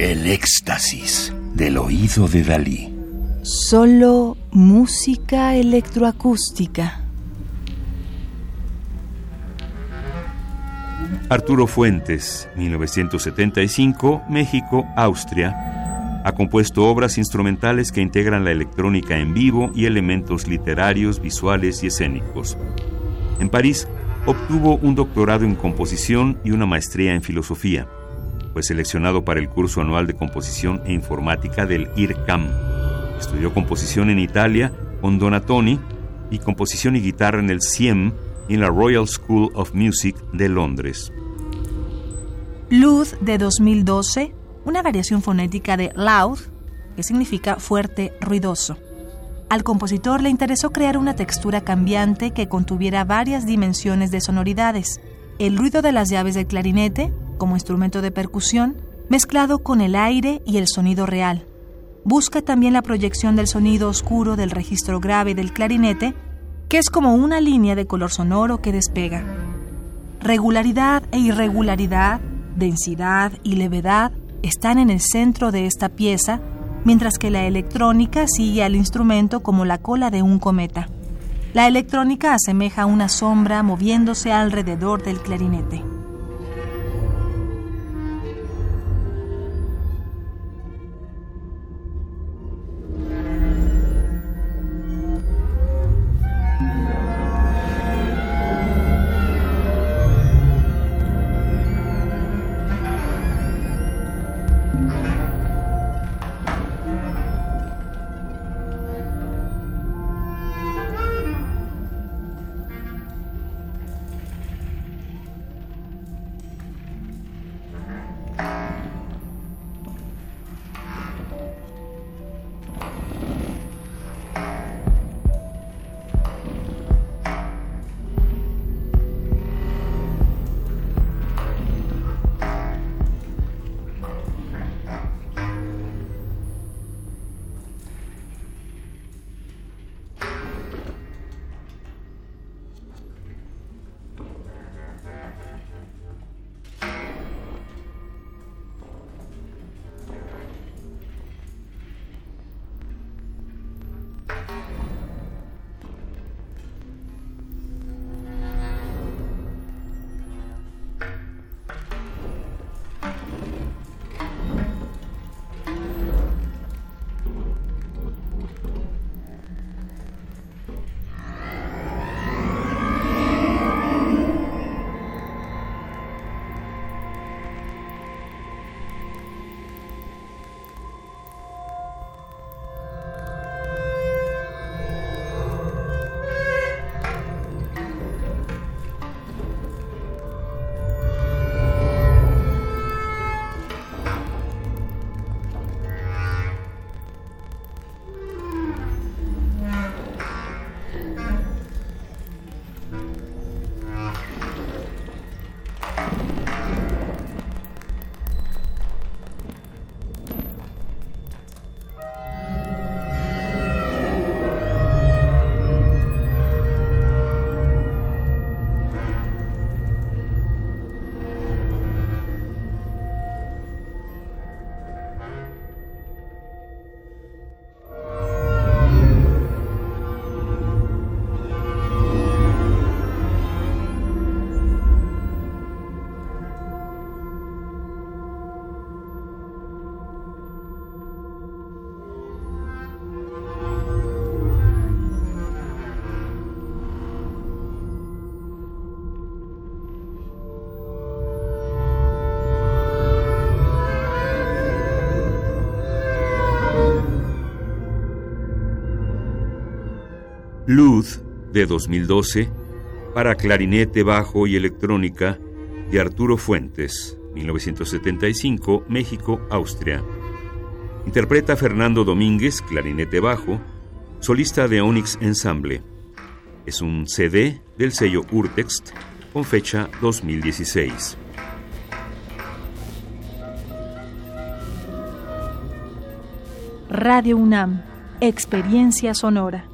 El éxtasis del oído de Dalí. Solo música electroacústica. Arturo Fuentes, 1975, México, Austria. Ha compuesto obras instrumentales que integran la electrónica en vivo y elementos literarios, visuales y escénicos. En París, obtuvo un doctorado en composición y una maestría en filosofía. Fue seleccionado para el curso anual de composición e informática del IRCAM. Estudió composición en Italia con Donatoni y composición y guitarra en el CIEM en la Royal School of Music de Londres. Luz de 2012, una variación fonética de loud, que significa fuerte, ruidoso. Al compositor le interesó crear una textura cambiante que contuviera varias dimensiones de sonoridades. El ruido de las llaves del clarinete, como instrumento de percusión, mezclado con el aire y el sonido real. Busca también la proyección del sonido oscuro del registro grave del clarinete, que es como una línea de color sonoro que despega. Regularidad e irregularidad, densidad y levedad están en el centro de esta pieza mientras que la electrónica sigue al instrumento como la cola de un cometa. La electrónica asemeja una sombra moviéndose alrededor del clarinete. Luz de 2012 para clarinete, bajo y electrónica de Arturo Fuentes, 1975, México, Austria. Interpreta Fernando Domínguez, clarinete bajo, solista de Onyx Ensemble. Es un CD del sello Urtext con fecha 2016. Radio UNAM, Experiencia Sonora.